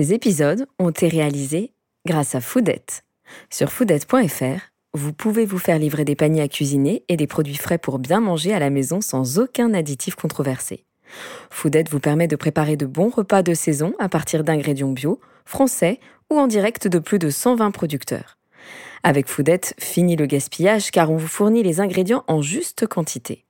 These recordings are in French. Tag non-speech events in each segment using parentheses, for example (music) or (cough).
Ces épisodes ont été réalisés grâce à Foodette. Sur foodette.fr, vous pouvez vous faire livrer des paniers à cuisiner et des produits frais pour bien manger à la maison sans aucun additif controversé. Foodette vous permet de préparer de bons repas de saison à partir d'ingrédients bio, français ou en direct de plus de 120 producteurs. Avec Foodette, fini le gaspillage car on vous fournit les ingrédients en juste quantité.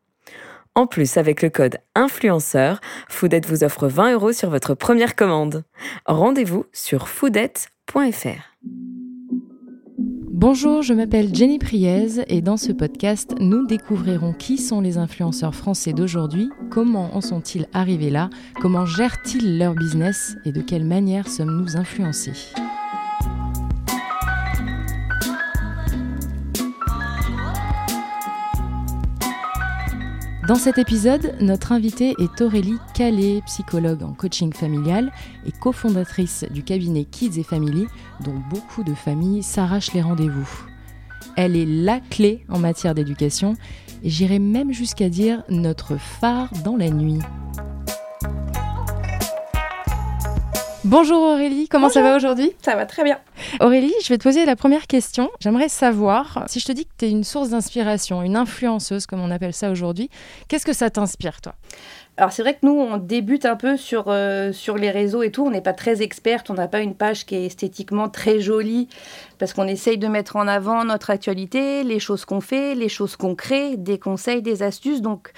En plus, avec le code influenceur, Foodette vous offre 20 euros sur votre première commande. Rendez-vous sur foodette.fr. Bonjour, je m'appelle Jenny Priez et dans ce podcast, nous découvrirons qui sont les influenceurs français d'aujourd'hui, comment en sont-ils arrivés là, comment gèrent-ils leur business et de quelle manière sommes-nous influencés. Dans cet épisode, notre invitée est Aurélie Calais, psychologue en coaching familial et cofondatrice du cabinet Kids et Family, dont beaucoup de familles s'arrachent les rendez-vous. Elle est la clé en matière d'éducation et j'irai même jusqu'à dire notre phare dans la nuit. Bonjour Aurélie, comment ça va aujourd'hui? Ça va très bien. Aurélie, je vais te poser la première question. J'aimerais savoir, si je te dis que tu es une source d'inspiration, une influenceuse comme on appelle ça aujourd'hui, qu'est-ce que ça t'inspire toi? Alors c'est vrai que nous, on débute un peu sur, euh, sur les réseaux et tout. On n'est pas très experte, on n'a pas une page qui est esthétiquement très jolie parce qu'on essaye de mettre en avant notre actualité, les choses qu'on fait, les choses qu'on crée, des conseils, des astuces. Donc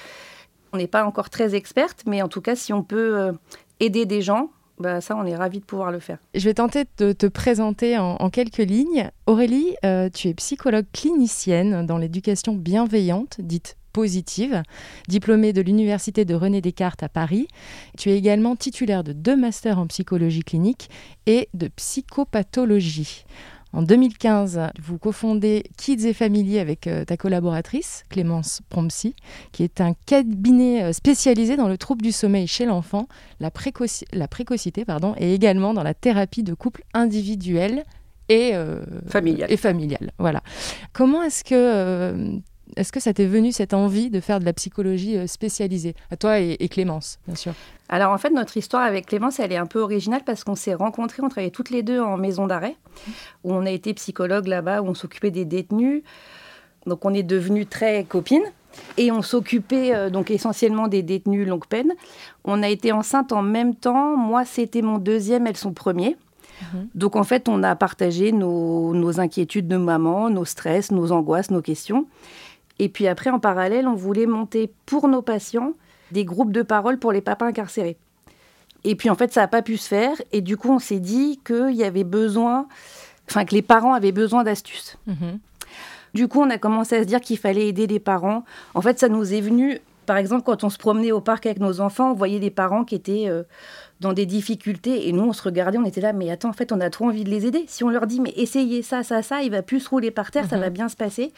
on n'est pas encore très experte, mais en tout cas, si on peut euh, aider des gens, bah, ça, on est ravis de pouvoir le faire. Je vais tenter de te présenter en, quelques lignes. Aurélie, euh, tu es psychologue clinicienne dans l'éducation bienveillante, dite positive, diplômée de l'Université de René Descartes à Paris. Tu es également titulaire de deux masters en psychologie clinique et de psychopathologie. En 2015, vous cofondez Kids et Family avec euh, ta collaboratrice, Clémence Prompsy, qui est un cabinet euh, spécialisé dans le trouble du sommeil chez l'enfant, la, précocité pardon, et également dans la thérapie de couple individuel et, euh, familial. et familial. Voilà. Comment est-ce que est-ce que ça t'est venu cette envie de faire de la psychologie euh, spécialisée? À toi et, Clémence, bien sûr. Alors en fait, notre histoire avec Clémence, elle est un peu originale parce qu'on s'est rencontrés, on travaillait toutes les deux en maison d'arrêt, où on a été psychologue là-bas, où on s'occupait des détenus. Donc on est devenues très copines. Et on s'occupait euh, donc essentiellement des détenus longue peine. On a été enceinte en même temps. Moi, c'était mon deuxième, elles sont premier. Mhm. Donc en fait, on a partagé nos, nos, inquiétudes de maman, nos stress, nos angoisses, nos questions. Et puis après, en parallèle, on voulait monter pour nos patients des groupes de parole pour les papas incarcérés. Et puis en fait, ça n'a pas pu se faire. Et du coup, on s'est dit qu'il y avait besoin, enfin que les parents avaient besoin d'astuces. Mhm. Du coup, on a commencé à se dire qu'il fallait aider les parents. En fait, ça nous est venu, par exemple, quand on se promenait au parc avec nos enfants, on voyait des parents qui étaient euh, dans des difficultés. Et nous, on se regardait, on était là, mais attends, en fait, on a trop envie de les aider. Si on leur dit, mais essayez ça, ça, ça, il va plus se rouler par terre, ça mhm. va bien se passer.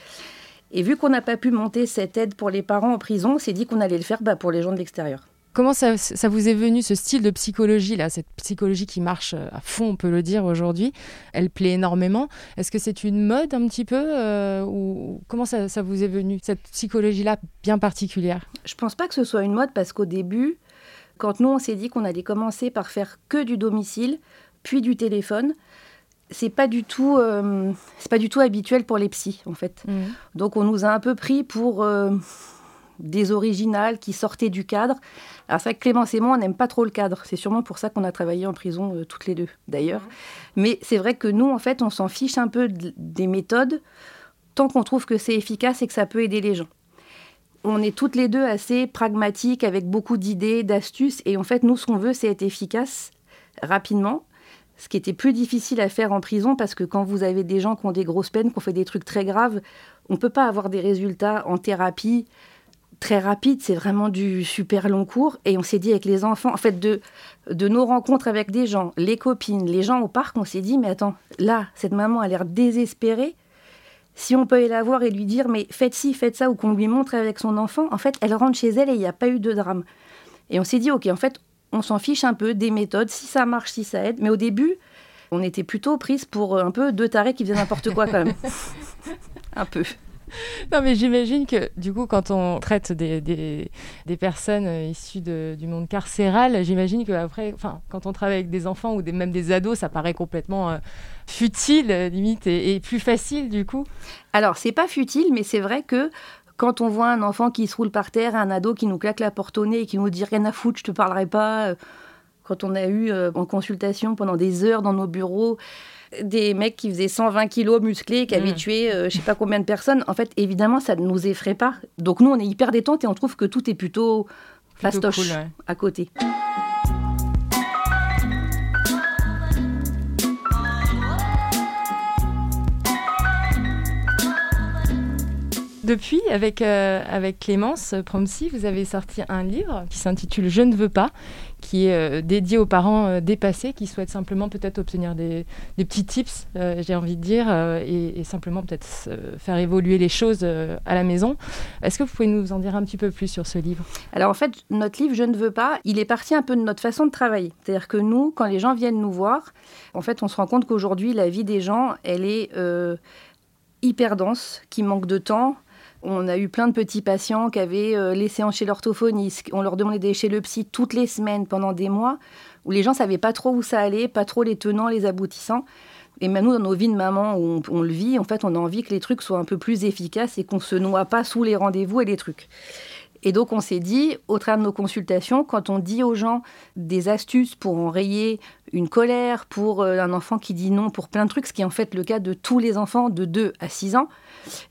Et vu qu'on n'a pas pu monter cette aide pour les parents en prison, on s'est dit qu'on allait le faire bah, pour les gens de l'extérieur. Comment ça, vous est venu ce style de psychologie là, cette psychologie qui marche euh, à fond, on peut le dire aujourd'hui? Elle plaît énormément. Est-ce que c'est une mode un petit peu euh, ou comment ça, vous est venu cette psychologie là bien particulière? Je pense pas que ce soit une mode parce qu'au début, quand nous on s'est dit qu'on allait commencer par faire que du domicile, puis du téléphone, c'est pas du tout euh, c'est pas du tout habituel pour les psys en fait. Mmh. Donc on nous a un peu pris pour euh, des originales qui sortaient du cadre. Alors c'est vrai que Clémence et moi on n'aime pas trop le cadre. C'est sûrement pour ça qu'on a travaillé en prison euh, toutes les deux d'ailleurs. Mmh. Mais c'est vrai que nous en fait on s'en fiche un peu des méthodes tant qu'on trouve que c'est efficace et que ça peut aider les gens. On est toutes les deux assez pragmatiques avec beaucoup d'idées, d'astuces et en fait nous ce qu'on veut c'est être efficace rapidement ce qui était plus difficile à faire en prison parce que quand vous avez des gens qui ont des grosses peines, qui ont fait des trucs très graves, on ne peut pas avoir des résultats en thérapie très rapides. C'est vraiment du super long cours. Et on s'est dit avec les enfants, en fait, de, de nos rencontres avec des gens, les copines, les gens au parc, on s'est dit, mais attends, là, cette maman a l'air désespérée. Si on peut aller la voir et lui dire, mais faites ci, faites ça, ou qu'on lui montre avec son enfant, en fait, elle rentre chez elle et il n'y a pas eu de drame. Et on s'est dit, ok, en fait, on s'en fiche un peu des méthodes, si ça marche, si ça aide. Mais au début, on était plutôt prise pour un peu deux tarés qui faisaient n'importe quoi quand même. (laughs) un peu. non, mais j'imagine que du coup, quand on traite des, des, des personnes euh, issues de, du monde carcéral, j'imagine qu'après, enfin, quand on travaille avec des enfants ou des, même des ados, ça paraît complètement euh, futile, limite, et, et, plus facile du coup. Alors, c'est pas futile, mais c'est vrai que quand on voit un enfant qui se roule par terre, un ado qui nous claque la porte au nez et qui nous dit rien à foutre, je te parlerai pas. Euh, quand on a eu en consultation pendant des heures dans nos bureaux des mecs qui faisaient 120 kilos musclés, qui avaient mm. tué euh, je sais pas combien de personnes. En fait, évidemment, ça ne nous effraie pas. Donc nous, on est hyper détente et on trouve que tout est plutôt, fastoche à côté. Depuis, avec, euh, avec Clémence Promsi, vous avez sorti un livre qui s'intitule Je ne veux pas, qui est euh, dédié aux parents euh, dépassés qui souhaitent simplement peut-être obtenir des, petits tips, j'ai envie de dire, et, simplement peut-être faire évoluer les choses à la maison. Est-ce que vous pouvez nous en dire un petit peu plus sur ce livre? Alors en fait, notre livre Je ne veux pas, il est parti un peu de notre façon de travailler. C'est-à-dire que nous, quand les gens viennent nous voir, en fait, on se rend compte qu'aujourd'hui, la vie des gens, elle est hyper dense, qui manque de temps, on a eu plein de petits patients qui avaient euh, les chez l'orthophoniste. On leur demandait d'aller chez le psy toutes les semaines pendant des mois, où les gens savaient pas trop où ça allait, pas trop les tenants, les aboutissants. Et même nous, dans nos vies de maman, où on, le vit, en fait, on a envie que les trucs soient un peu plus efficaces et qu'on se noie pas sous les rendez-vous et les trucs. Et donc, on s'est dit, au travers de nos consultations, quand on dit aux gens des astuces pour enrayer une colère, pour euh, un enfant qui dit non, pour plein de trucs, ce qui est en fait le cas de tous les enfants de 2 à 6 ans,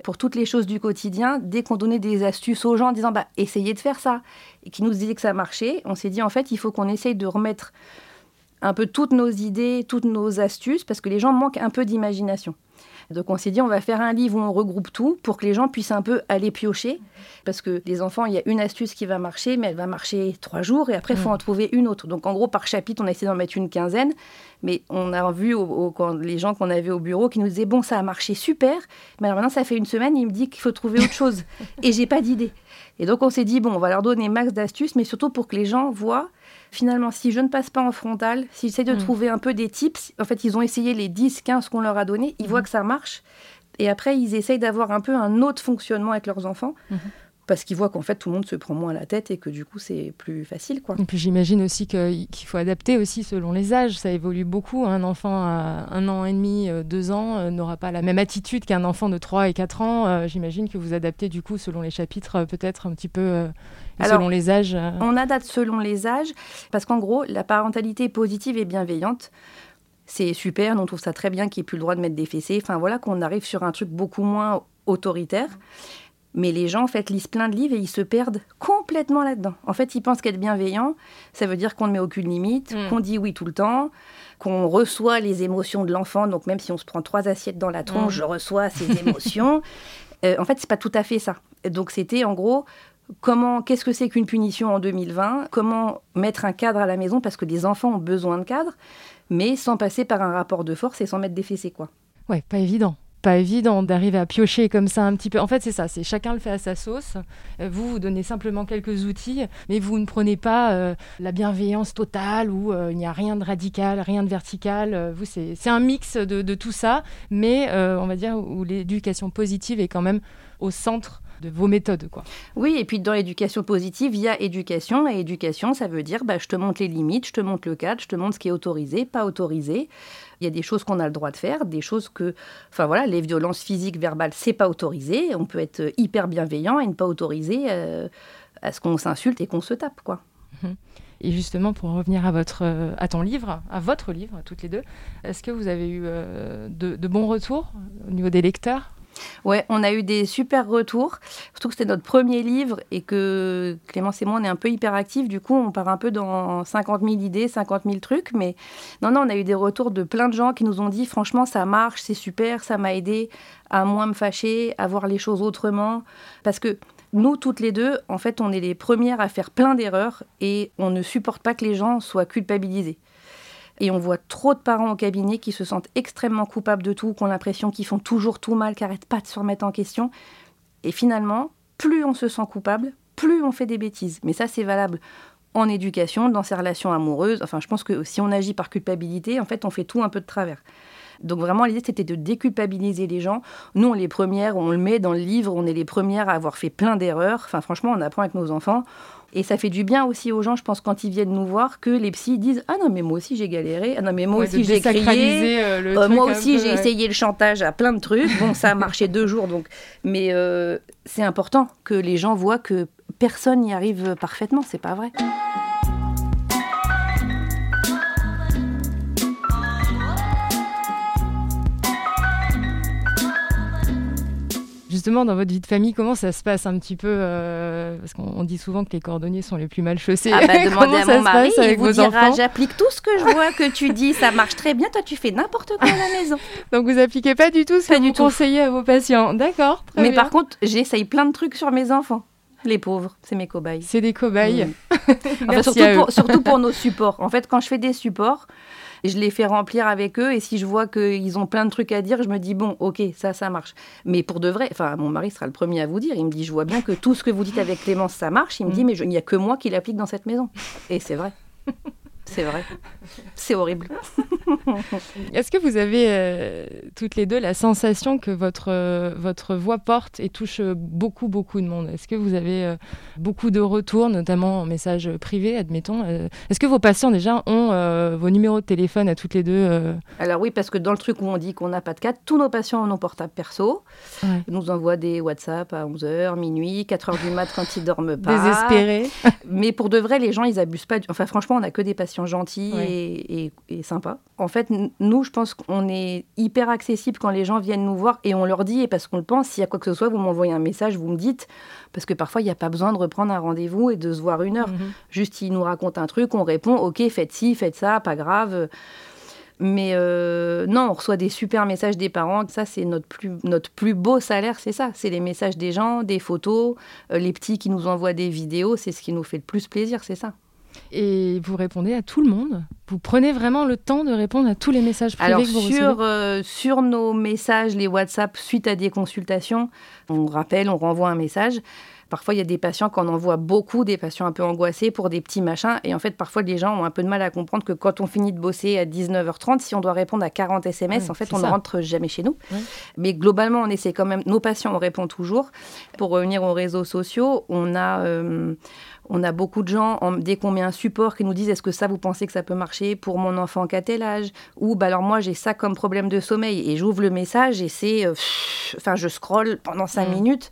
pour toutes les choses du quotidien, dès qu'on donnait des astuces aux gens en disant bah, essayez de faire ça, et qui nous disaient que ça marchait, on s'est dit en fait, il faut qu'on essaye de remettre un peu toutes nos idées, toutes nos astuces, parce que les gens manquent un peu d'imagination. Donc on s'est dit, on va faire un livre où on regroupe tout pour que les gens puissent un peu aller piocher. Parce que les enfants, il y a une astuce qui va marcher, mais elle va marcher trois jours et après, il faut mm. en trouver une autre. Donc en gros, par chapitre, on a essayé d'en mettre une quinzaine. Mais on a vu les gens qu'on avait au bureau qui nous disaient, bon, ça a marché super, mais alors maintenant, ça fait une semaine, il me dit qu'il faut trouver autre chose. (laughs) et j'ai pas d'idée. Et donc on s'est dit, bon, on va leur donner max d'astuces, mais surtout pour que les gens voient finalement, si je ne passe pas en frontal, s'ils essaient de mm. trouver un peu des tips, en fait, ils ont essayé les 10, 15 qu'on leur a donnés, ils mm. voient que ça marche. Et après, ils essayent d'avoir un peu un autre fonctionnement avec leurs enfants. Parce qu'ils voient qu'en fait tout le monde se prend moins la tête et que du coup c'est plus facile. Quoi. Et puis j'imagine aussi qu'il faut adapter aussi selon les âges. Ça évolue beaucoup. Un enfant à un an et demi, euh, deux ans euh, n'aura pas la même attitude qu'un enfant de 3 et 4 ans. Euh, j'imagine que vous adaptez du coup selon les chapitres peut-être un petit peu selon les âges. On adapte selon les âges, parce qu'en gros, la parentalité positive et bienveillante, c'est super, on trouve ça très bien qu'il n'y ait plus le droit de mettre des fessées. Enfin voilà, qu'on arrive sur un truc beaucoup moins autoritaire. Mais les gens, en fait, lisent plein de livres et ils se perdent complètement là-dedans. En fait, ils pensent qu'être bienveillant, ça veut dire qu'on ne met aucune limite, mm. qu'on dit oui tout le temps, qu'on reçoit les émotions de l'enfant. Donc, même si on se prend trois assiettes dans la tronche, mm. je reçois ces (laughs) émotions. Euh, en fait, c'est pas tout à fait ça. Donc, c'était en gros, comment, qu'est-ce que c'est qu'une punition en 2020, comment mettre un cadre à la maison, parce que les enfants ont besoin de cadre, mais sans passer par un rapport de force et sans mettre des fessées, quoi. Ouais, pas évident. Pas évident d'arriver à piocher comme ça un petit peu. En fait, c'est ça, c'est chacun le fait à sa sauce. Euh, vous, vous donnez simplement quelques outils, mais vous ne prenez pas euh, la bienveillance totale où euh, il n'y a rien de radical, rien de vertical. vous, c'est un mix de, de, tout ça, mais on va dire où l'éducation positive est quand même au centre de vos méthodes. Quoi. Oui, et puis dans l'éducation positive, il y a éducation. Et éducation, ça veut dire bah, je te montre les limites, je te montre le cadre, je te montre ce qui est autorisé, pas autorisé. Il y a des choses qu'on a le droit de faire, des choses que. Enfin voilà, les violences physiques, verbales, c'est pas autorisé. On peut être hyper bienveillant et ne pas autoriser euh, à ce qu'on s'insulte et qu'on se tape, quoi. Mhm. Et justement, pour revenir à, votre, à ton livre, à votre livre, toutes les deux, est-ce que vous avez eu euh, de, de bons retours au niveau des lecteurs? Ouais, on a eu des super retours, surtout que c'était notre premier livre et que Clémence et moi, on est un peu hyperactifs. Du coup, on part un peu dans 50 000 idées, 50 000 trucs. Mais non, non, on a eu des retours de plein de gens qui nous ont dit franchement, ça marche, c'est super, ça m'a aidé à moins me fâcher, à voir les choses autrement. Parce que nous, toutes les deux, en fait, on est les premières à faire plein d'erreurs et on ne supporte pas que les gens soient culpabilisés. Et on voit trop de parents au cabinet qui se sentent extrêmement coupables de tout, qui ont l'impression qu'ils font toujours tout mal, qui n'arrêtent pas de se remettre en question. Et finalement, plus on se sent coupable, plus on fait des bêtises. Mais ça, c'est valable en éducation, dans ses relations amoureuses. Enfin, je pense que si on agit par culpabilité, en fait, on fait tout un peu de travers. Donc vraiment, l'idée, c'était de déculpabiliser les gens. Nous, on est les premières, on le met dans le livre, on est les premières à avoir fait plein d'erreurs. Enfin, franchement, on apprend avec nos enfants. Et ça fait du bien aussi aux gens, je pense, quand ils viennent nous voir, que les psys disent Ah non, mais moi aussi j'ai galéré. Ah non, mais moi aussi j'ai crié. Euh, euh, moi aussi j'ai essayé le chantage à plein de trucs. Bon, ça a marché deux jours, donc. Mais euh, c'est important que les gens voient que personne n'y arrive parfaitement. C'est pas vrai. Justement, dans votre vie de famille, comment ça se passe un petit peu euh, Parce qu'on dit souvent que les cordonniers sont les plus mal chaussés. Ah bah, (laughs) demandez à mon mari, il vous dira j'applique tout ce que je vois que tu dis, ça marche très bien, toi tu fais n'importe quoi à la maison. Donc vous appliquez pas du tout ce que vous conseillez à vos patients, d'accord Mais par contre, j'essaye plein de trucs sur mes enfants. Les pauvres, c'est mes cobayes. C'est des cobayes. (laughs) surtout, surtout pour (laughs) nos supports. En fait, quand je fais des supports, je les fais remplir avec eux et si je vois qu'ils ont plein de trucs à dire, je me dis bon, ok, ça, ça marche. Mais pour de vrai, enfin, mon mari sera le premier à vous dire, il me dit, je vois bien que tout ce que vous dites avec Clémence, ça marche. Il me dit, mm. mais il n'y a que moi qui l'applique dans cette maison. Et c'est vrai. (laughs) C'est vrai. C'est horrible. (laughs) Est-ce que vous avez euh, toutes les deux la sensation que votre, euh, votre voix porte et touche beaucoup, beaucoup de monde? Est-ce que vous avez euh, beaucoup de retours, notamment en message privé, admettons? Est-ce que vos patients déjà ont vos numéros de téléphone à toutes les deux Alors oui, parce que dans le truc où on dit qu'on n'a pas de cas, tous nos patients ont nos portables perso. Ils nous envoient des WhatsApp à 11h, minuit, 4h du mat quand ils dorment (laughs) pas. Désespérés. Mais pour de vrai, les gens, ils abusent pas. Enfin, franchement, on n'a que des patients gentil et, sympa. En fait, nous, je pense qu'on est hyper accessible quand les gens viennent nous voir et on leur dit, et parce qu'on le pense, s'il y a quoi que ce soit, vous m'envoyez un message, vous me dites, parce que parfois, il n'y a pas besoin de reprendre un rendez-vous et de se voir une heure. Mhm. Juste, ils nous racontent un truc, on répond, ok, faites ci, faites ça, pas grave. Mais euh, non, on reçoit des super messages des parents. Ça, c'est notre plus, notre plus beau salaire, c'est ça. C'est les messages des gens, des photos, euh, les petits qui nous envoient des vidéos. C'est ce qui nous fait le plus plaisir, c'est ça. Et vous répondez à tout le monde Vous prenez vraiment le temps de répondre à tous les messages privés Alors, que vous sur, euh, sur nos messages, les WhatsApp, suite à des consultations, on rappelle, on renvoie un message. Parfois, il y a des patients qu'on envoie beaucoup, des patients un peu angoissés pour des petits machins. Et en fait, parfois, les gens ont un peu de mal à comprendre que quand on finit de bosser à 19h30, si on doit répondre à 40 SMS, en fait, on ne rentre jamais chez nous. Mais globalement, on essaie quand même. Nos patients, on répond toujours. Pour revenir aux réseaux sociaux, on a. Euh, on a beaucoup de gens, dès qu'on met un support, qui nous disent est-ce que ça, vous pensez que ça peut marcher pour mon enfant qui a tel âge Ou bah alors moi, j'ai ça comme problème de sommeil. Et j'ouvre le message et c'est. Euh, enfin, je scrolle pendant cinq mmh. minutes.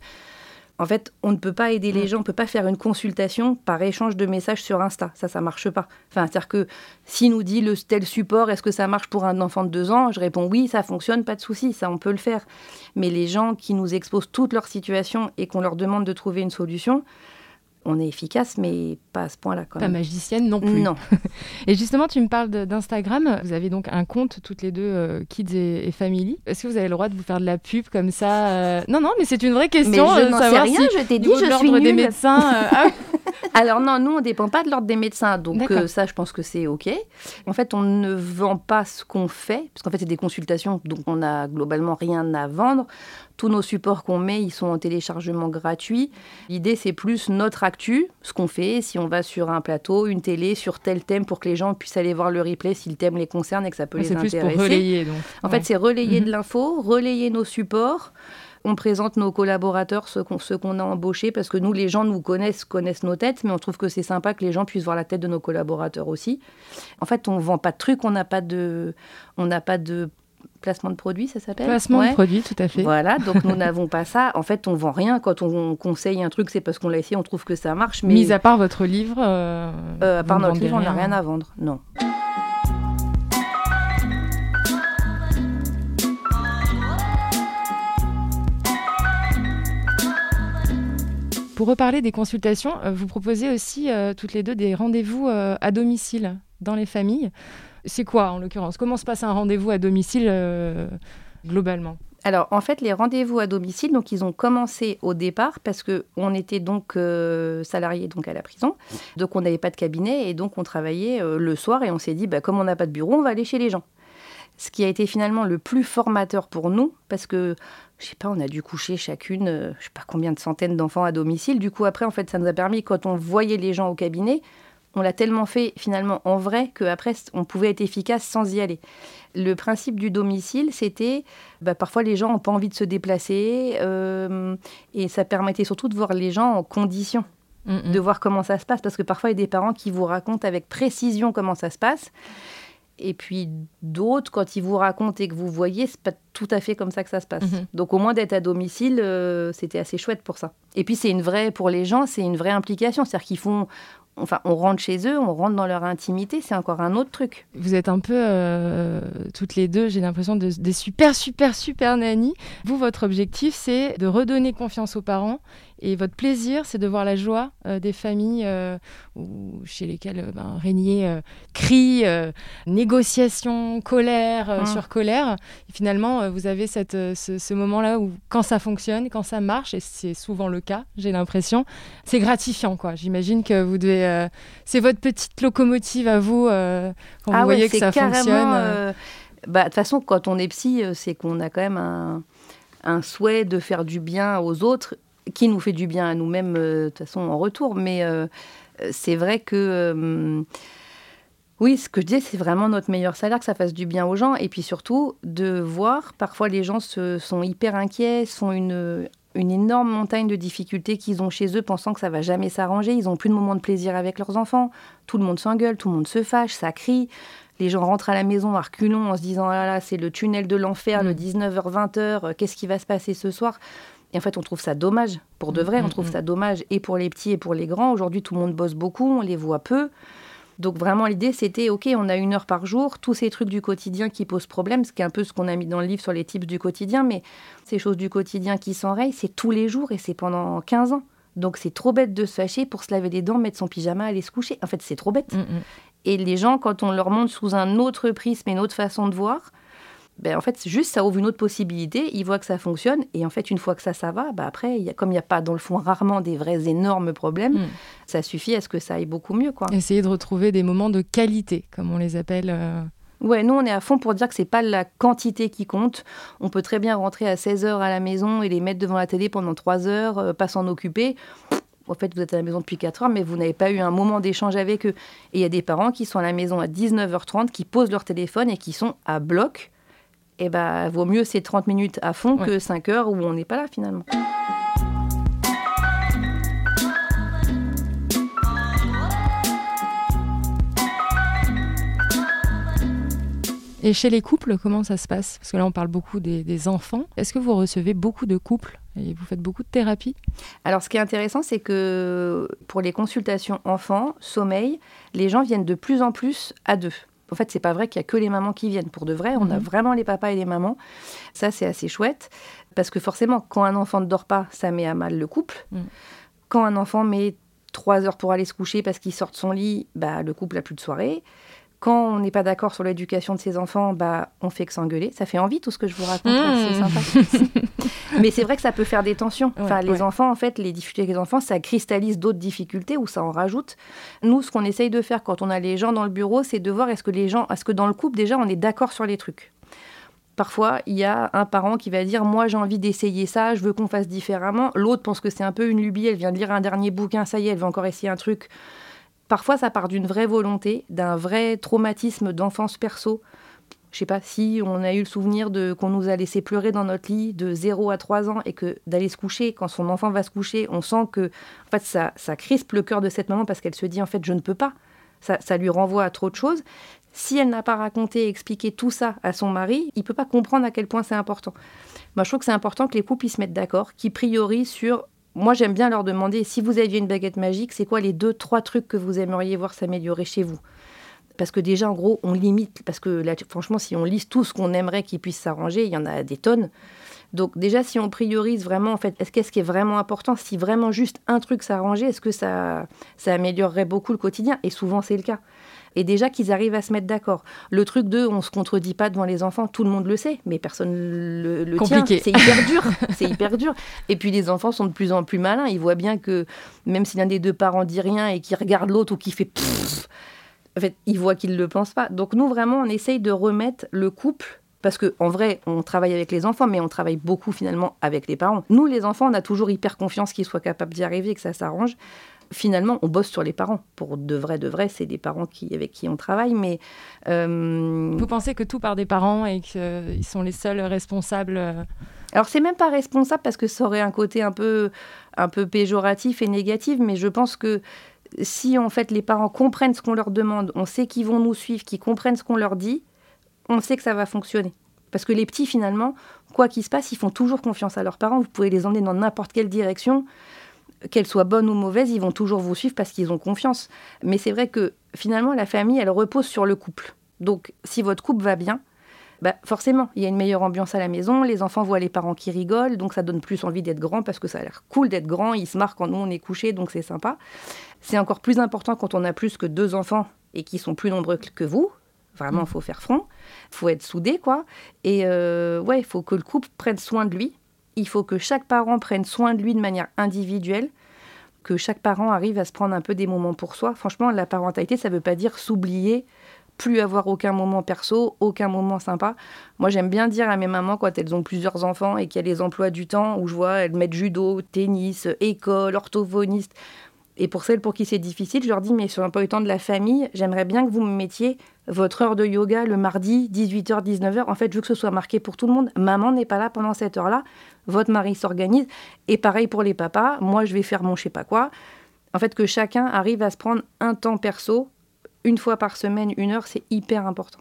En fait, on ne peut pas aider les mmh. gens, on ne peut pas faire une consultation par échange de messages sur Insta. Ça, ça marche pas. Enfin, c'est-à-dire que s'il nous dit le tel support, est-ce que ça marche pour un enfant de deux ans Je réponds oui, ça fonctionne, pas de souci, ça, on peut le faire. Mais les gens qui nous exposent toute leur situation et qu'on leur demande de trouver une solution, on est efficace, mais pas à ce point-là. Pas magicienne non plus. Non. (laughs) et justement, tu me parles d'Instagram. Vous avez donc un compte toutes les deux, euh, Kids et, Family. Est-ce que vous avez le droit de vous faire de la pub comme ça euh? Non, non, mais c'est une vraie question. Mais je euh, n'en sais rien, je t'ai dit, je suis nulle. des médecins. (laughs) Ah Alors non, nous, on ne dépend pas de l'ordre des médecins. Donc ça, je pense que c'est OK. En fait, on ne vend pas ce qu'on fait, parce qu'en fait, c'est des consultations, donc on n'a globalement rien à vendre. Tous nos supports qu'on met, ils sont en téléchargement gratuit. L'idée, c'est plus notre actu, ce qu'on fait, si on va sur un plateau, une télé, sur tel thème, pour que les gens puissent aller voir le replay si le thème les concerne et que ça peut les intéresser. C'est plus pour relayer, donc. En fait, c'est relayer mhm. de l'info, relayer nos supports. On présente nos collaborateurs, ceux qu'on a embauchés, parce que nous, les gens nous connaissent, connaissent nos têtes, mais on trouve que c'est sympa que les gens puissent voir la tête de nos collaborateurs aussi. En fait, on vend pas de trucs, on n'a pas de, on n'a pas de placement de produit, ça s'appelle? Placement de produit, tout à fait. Voilà, donc nous (laughs) n'avons pas ça. En fait, on vend rien. Quand on conseille un truc, c'est parce qu'on l'a essayé, on trouve que ça marche. Mais... Mis à part votre livre euh, euh, À part notre livre, on n'a rien à vendre, non. Pour reparler des consultations, euh, vous proposez aussi toutes les deux des rendez-vous à domicile dans les familles. C'est quoi en l'occurrence? Comment se passe un rendez-vous à domicile euh, globalement? Alors, en fait, les rendez-vous à domicile, donc ils ont commencé au départ parce que on était donc euh, salariés donc à la prison, donc on n'avait pas de cabinet et donc on travaillait euh, le soir et on s'est dit, bah, comme on n'a pas de bureau, on va aller chez les gens. Ce qui a été finalement le plus formateur pour nous parce que je sais pas, on a dû coucher chacune, je sais pas combien de centaines d'enfants à domicile. Du coup, après, en fait, ça nous a permis quand on voyait les gens au cabinet on l'a tellement fait finalement en vrai qu'après, on pouvait être efficace sans y aller. Le principe du domicile, c'était bah, parfois les gens n'ont pas envie de se déplacer euh, et ça permettait surtout de voir les gens en condition, mm, mm. de voir comment ça se passe parce que parfois il y a des parents qui vous racontent avec précision comment ça se passe. Et puis d'autres, quand ils vous racontent et que vous voyez, c'est pas tout à fait comme ça que ça se passe. Mm-hmm. Donc au moins d'être à domicile, euh, c'était assez chouette pour ça. Et puis c'est une vraie, pour les gens, c'est une vraie implication. C'est-à-dire qu'ils font, enfin, on rentre chez eux, on rentre dans leur intimité, c'est encore un autre truc. Vous êtes un peu euh, toutes les deux, j'ai l'impression, de, des super, super, super nannies. Vous, votre objectif, c'est de redonner confiance aux parents et votre plaisir, c'est de voir la joie euh, des familles euh, chez lesquelles euh, ben, régnait cri, négociation, colère mmh. sur colère. Et finalement, vous avez cette, ce, moment-là où, quand ça fonctionne, quand ça marche, et c'est souvent le cas, j'ai l'impression, c'est gratifiant. quoi. J'imagine que vous devez. c'est votre petite locomotive à vous quand vous ah voyez que ça fonctionne. Bah, de toute façon, quand on est psy, c'est qu'on a quand même un, un souhait de faire du bien aux autres qui nous fait du bien à nous-mêmes, euh, de toute façon, en retour. Mais euh, c'est vrai que. Euh, oui, ce que je dis, c'est vraiment notre meilleur salaire, que ça fasse du bien aux gens. Et puis surtout, de voir, parfois les gens se, sont hyper inquiets, sont une, une énorme montagne de difficultés qu'ils ont chez eux, pensant que ça va jamais s'arranger. Ils n'ont plus de moments de plaisir avec leurs enfants. Tout le monde s'engueule, tout le monde se fâche, ça crie. Les gens rentrent à la maison à reculons en se disant Ah là c'est le tunnel de l'enfer, le 19h-20h, qu'est-ce qui va se passer ce soir? Et en fait, on trouve ça dommage, pour de mm, vrai, on mm, trouve mm. ça dommage et pour les petits et pour les grands. Aujourd'hui, tout le monde bosse beaucoup, on les voit peu. Donc vraiment, l'idée, c'était, OK, on a une heure par jour, tous ces trucs du quotidien qui posent problème, ce qui est un peu ce qu'on a mis dans le livre sur les tips du quotidien, mais ces choses du quotidien qui s'enrayent, c'est tous les jours et c'est pendant 15 ans. Donc c'est trop bête de se fâcher pour se laver les dents, mettre son pyjama, aller se coucher. En fait, c'est trop bête. Et les gens, quand on leur montre sous un autre prisme et une autre façon de voir, ben, en fait, juste ça ouvre une autre possibilité. Ils voient que ça fonctionne. Et en fait, une fois que ça, ça va, ben après, y a, comme il n'y a pas, dans le fond, rarement des vrais énormes problèmes, hmm. ça suffit à ce que ça aille beaucoup mieux. Quoi. Essayer de retrouver des moments de qualité, comme on les appelle. Euh. Ouais, nous, on est à fond pour dire que c'est pas la quantité qui compte. On peut très bien rentrer à 16 heures à la maison et les mettre devant la télé pendant 3 heures, euh, pas s'en occuper. En fait, vous êtes à la maison depuis 4 heures, mais vous n'avez pas eu un moment d'échange avec eux. Et il y a des parents qui sont à la maison à 19h30, qui posent leur téléphone et qui sont à bloc eh ben, vaut mieux ces 30 minutes à fond que 5 heures où on n'est pas là finalement. Et chez les couples, comment ça se passe? Parce que là, on parle beaucoup des, enfants. Est-ce que vous recevez beaucoup de couples et vous faites beaucoup de thérapie? Alors, ce qui est intéressant, c'est que pour les consultations enfants, sommeil, les gens viennent de plus en plus à deux. En fait, c'est pas vrai qu'il y a que les mamans qui viennent. Pour de vrai, on a mhm. vraiment les papas et les mamans. Ça, c'est assez chouette. Parce que forcément, quand un enfant ne dort pas, ça met à mal le couple. Mhm. Quand un enfant met trois heures pour aller se coucher parce qu'il sort de son lit, bah, le couple n'a plus de soirée. Quand on n'est pas d'accord sur l'éducation de ses enfants, bah, on fait que s'engueuler. Ça fait envie tout ce que je vous raconte, c'est mmh. sympa. (laughs) Mais c'est vrai que ça peut faire des tensions. Enfin, les enfants, en fait, les difficultés avec les enfants, ça cristallise d'autres difficultés ou ça en rajoute. Nous, ce qu'on essaye de faire quand on a les gens dans le bureau, c'est de voir est-ce que les gens, est-ce que dans le couple déjà on est d'accord sur les trucs. Parfois, il y a un parent qui va dire Moi, j'ai envie d'essayer ça, je veux qu'on fasse différemment. L'autre pense que c'est un peu une lubie, elle vient de lire un dernier bouquin, ça y est, elle va encore essayer un truc. Parfois, ça part d'une vraie volonté, d'un vrai traumatisme d'enfance perso. Je sais pas si on a eu le souvenir de qu'on nous a laissé pleurer dans notre lit de 0 à 3 ans et que d'aller se coucher, quand son enfant va se coucher, on sent que en fait, ça, ça crispe le cœur de cette maman parce qu'elle se dit en fait je ne peux pas. Ça, ça lui renvoie à trop de choses. Si elle n'a pas raconté et expliqué tout ça à son mari, il peut pas comprendre à quel point c'est important. Moi, je trouve que c'est important que les couples se mettent d'accord, qu'ils priorisent sur moi, j'aime bien leur demander si vous aviez une baguette magique, c'est quoi les deux, trois trucs que vous aimeriez voir s'améliorer chez vous? Parce que déjà, en gros, on limite. Parce que là, franchement, si on liste tout ce qu'on aimerait qu'il puisse s'arranger, il y en a des tonnes. Donc déjà, si on priorise vraiment, en fait, est-ce qu'est-ce qui est vraiment important? Si vraiment juste un truc s'arrangeait, est-ce que ça, ça améliorerait beaucoup le quotidien? Et souvent, c'est le cas et déjà qu'ils arrivent à se mettre d'accord. Le truc de on se contredit pas devant les enfants, tout le monde le sait, mais personne le, le tient. C'est hyper (laughs) dur, c'est hyper dur. Et puis les enfants sont de plus en plus malins, ils voient bien que même si l'un des deux parents dit rien et qui regarde l'autre ou qui fait en fait, ils voient qu'ils ne le pensent pas. Donc nous vraiment on essaye de remettre le couple parce que en vrai, on travaille avec les enfants, mais on travaille beaucoup finalement avec les parents. Nous, les enfants, on a toujours hyper confiance qu'ils soient capables d'y arriver et que ça s'arrange. Finalement, on bosse sur les parents. Pour de vrai, de vrai, c'est des parents qui, avec qui on travaille. Mais euh, vous pensez que tout part des parents et qu'ils sont les seuls responsables euh Alors c'est même pas responsable parce que ça aurait un côté un peu, un peu péjoratif et négatif. Mais je pense que si en fait les parents comprennent ce qu'on leur demande, on sait qu'ils vont nous suivre, qu'ils comprennent ce qu'on leur dit, on sait que ça va fonctionner. Parce que les petits, finalement, quoi qu'il se passe, ils font toujours confiance à leurs parents. Vous pouvez les emmener dans n'importe quelle direction qu'elle soit bonne ou mauvaise, ils vont toujours vous suivre parce qu'ils ont confiance. Mais c'est vrai que finalement, la famille, elle repose sur le couple. Donc, si votre couple va bien, bah forcément, il y a une meilleure ambiance à la maison, les enfants voient les parents qui rigolent, donc ça donne plus envie d'être grand parce que ça a l'air cool d'être grand, ils se marrent quand nous on est couché, donc c'est sympa. C'est encore plus important quand on a plus que deux enfants et qui sont plus nombreux que vous. Vraiment, il faut faire front, il faut être soudé, quoi. Et euh, ouais, il faut que le couple prenne soin de lui il faut que chaque parent prenne soin de lui de manière individuelle, que chaque parent arrive à se prendre un peu des moments pour soi. Franchement, la parentalité, ça ne veut pas dire s'oublier, plus avoir aucun moment perso, aucun moment sympa. Moi, j'aime bien dire à mes mamans, quand elles ont plusieurs enfants et qu'il y a les emplois du temps, où je vois, elles mettent judo, tennis, école, orthophoniste. Et pour celles pour qui c'est difficile, je leur dis, mais sur un peu le temps de la famille, j'aimerais bien que vous me mettiez votre heure de yoga le mardi, 18h, 19h. En fait, je veux que ce soit marqué pour tout le monde. Maman n'est pas là pendant cette heure-là. Votre mari s'organise. Et pareil pour les papas. Moi, je vais faire mon je sais pas quoi. En fait, que chacun arrive à se prendre un temps perso, une fois par semaine, une heure, c'est hyper important.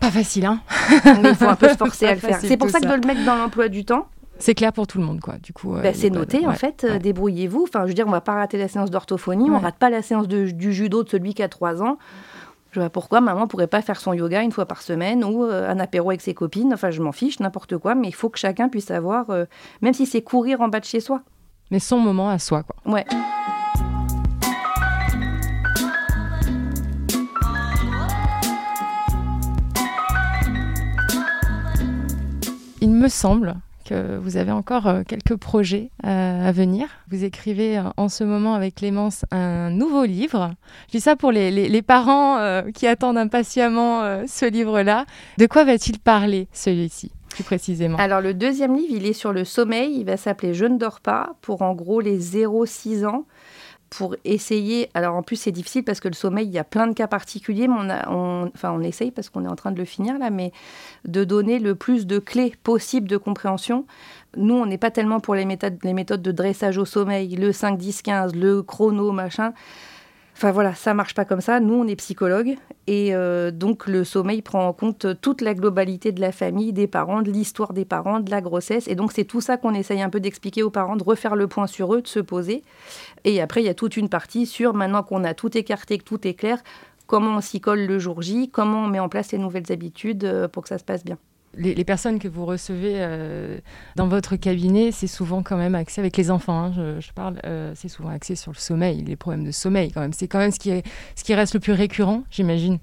Pas facile, hein (laughs) Mais il faut un peu se forcer à le faire. C'est pour ça, que de le mettre dans l'emploi du temps, c'est clair pour tout le monde, quoi. Du coup, bah, c'est noté, en fait. Euh, débrouillez-vous. Enfin, je veux dire, on va pas rater la séance d'orthophonie, on rate pas la séance du judo de celui qui a 3 ans. Je vois pourquoi maman pourrait pas faire son yoga une fois par semaine ou euh, un apéro avec ses copines. Enfin, je m'en fiche, n'importe quoi. Mais il faut que chacun puisse avoir, euh, même si c'est courir en bas de chez soi. Mais son moment à soi, quoi. Ouais. Il me semble vous avez encore euh, quelques projets euh, à venir. Vous écrivez euh, en ce moment avec Clémence un nouveau livre. Je dis ça pour les, parents qui attendent impatiemment ce livre-là. De quoi va-t-il parler celui-ci plus précisément? Alors le deuxième livre, il est sur le sommeil. Il va s'appeler Je ne dors pas pour en gros les 0-6 ans pour essayer. Alors en plus c'est difficile parce que le sommeil, il y a plein de cas particuliers, mais on, enfin on essaye parce qu'on est en train de le finir là, mais de donner le plus de clés possibles de compréhension. Nous, on n'est pas tellement pour les méthodes, les méthodes de dressage au sommeil, le 5, 10, 15, le chrono, machin. Enfin voilà, ça marche pas comme ça. Nous, on est psychologue et euh, donc le sommeil prend en compte toute la globalité de la famille, des parents, de l'histoire des parents, de la grossesse. Et donc c'est tout ça qu'on essaye un peu d'expliquer aux parents, de refaire le point sur eux, de se poser. Et après, il y a toute une partie sur maintenant qu'on a tout écarté, que tout est clair, comment on s'y colle le jour J, comment on met en place les nouvelles habitudes euh, pour que ça se passe bien les, personnes que vous recevez euh, dans votre cabinet, c'est souvent quand même axé avec les enfants. Hein, je, parle, euh, c'est souvent axé sur le sommeil, les problèmes de sommeil quand même. C'est quand même ce qui, reste le plus récurrent, j'imagine.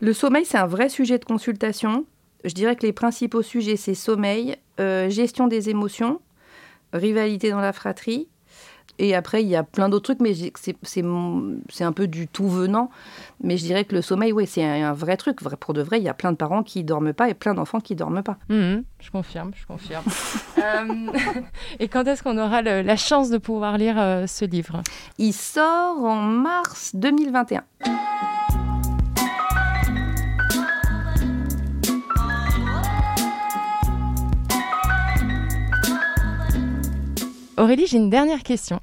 Le sommeil, c'est un vrai sujet de consultation. Je dirais que les principaux sujets, c'est sommeil, euh, gestion des émotions, rivalité dans la fratrie, et après, il y a plein d'autres trucs, mais c'est un peu du tout venant. Mais je dirais que le sommeil, oui, c'est un, vrai truc. Pour de vrai, il y a plein de parents qui dorment pas et plein d'enfants qui dorment pas. Mmh, je confirme, je confirme. (laughs) Euh, (laughs) et quand est-ce qu'on aura la chance de pouvoir lire euh, ce livre? Il sort en mars 2021. Aurélie, j'ai une dernière question.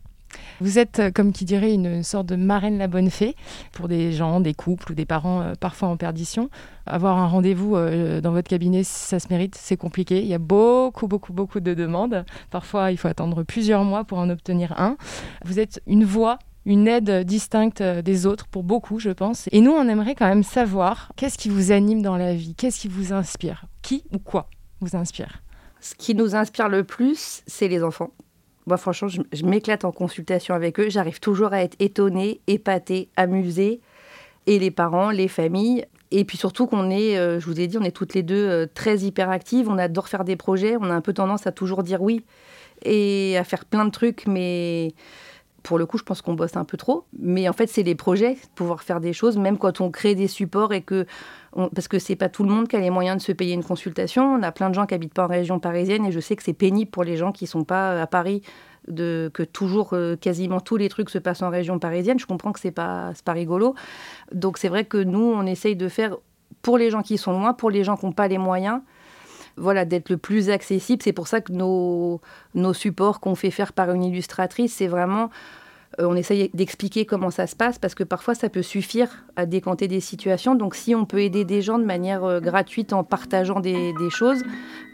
Vous êtes, euh, comme qui dirait, une sorte de marraine la bonne fée pour des gens, des couples ou des parents euh, parfois en perdition. Avoir un rendez-vous euh, dans votre cabinet, ça se mérite, c'est compliqué. Il y a beaucoup, beaucoup, beaucoup de demandes. Parfois, il faut attendre plusieurs mois pour en obtenir un. Vous êtes une voix une aide distincte des autres pour beaucoup, je pense. Et nous, on aimerait quand même savoir qu'est-ce qui vous anime dans la vie, qu'est-ce qui vous inspire, qui ou quoi vous inspire? Ce qui nous inspire le plus, c'est les enfants. Moi, franchement, je, m'éclate en consultation avec eux. J'arrive toujours à être étonnée, épatée, amusée. Et les parents, les familles. Et puis surtout qu'on est, euh, je vous ai dit, on est toutes les deux euh, très hyperactives. On adore faire des projets. On a un peu tendance à toujours dire oui et à faire plein de trucs. Mais pour le coup, je pense qu'on bosse un peu trop. Mais en fait, c'est les projets, pouvoir faire des choses, même quand on crée des supports et que. parce que c'est pas tout le monde qui a les moyens de se payer une consultation. On a plein de gens qui habitent pas en région parisienne et je sais que c'est pénible pour les gens qui sont pas à Paris de, que toujours, quasiment tous les trucs se passent en région parisienne. Je comprends que c'est pas, pas rigolo. Donc c'est vrai que nous, on essaye de faire pour les gens qui sont loin, pour les gens qui n'ont pas les moyens, voilà, d'être le plus accessible. C'est pour ça que nos, nos supports qu'on fait faire par une illustratrice, c'est vraiment euh, on essaye d'expliquer comment ça se passe parce que parfois ça peut suffire à décanter des situations. Donc si on peut aider des gens de manière euh, gratuite en partageant des, des choses,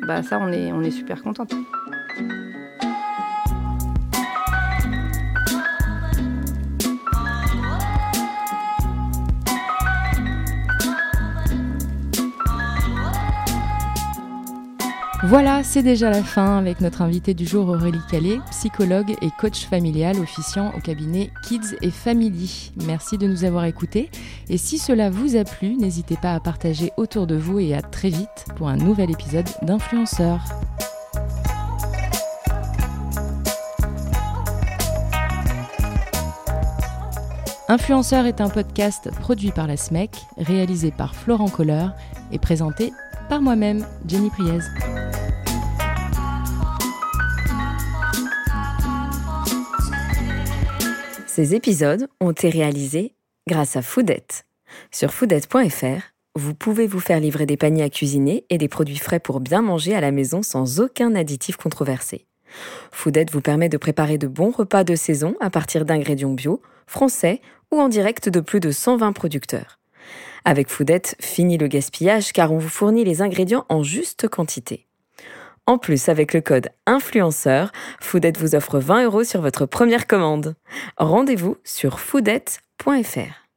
bah ça on est, on est super contente. Voilà, c'est déjà la fin avec notre invité du jour Aurélie Calais, psychologue et coach familial officiant au cabinet Kids et Family. Merci de nous avoir écoutés et si cela vous a plu, n'hésitez pas à partager autour de vous et à très vite pour un nouvel épisode d'Influenceur. Influenceur est un podcast produit par la SMEC, réalisé par Florent Kohler et présenté par moi-même, Jenny Priez. Ces épisodes ont été réalisés grâce à Foodette. Sur foodette.fr, vous pouvez vous faire livrer des paniers à cuisiner et des produits frais pour bien manger à la maison sans aucun additif controversé. Foodette vous permet de préparer de bons repas de saison à partir d'ingrédients bio, français ou en direct de plus de 120 producteurs. Avec Foodette, fini le gaspillage car on vous fournit les ingrédients en juste quantité. En plus, avec le code influenceur, Foodette vous offre 20 euros sur votre première commande. Rendez-vous sur foodette.fr.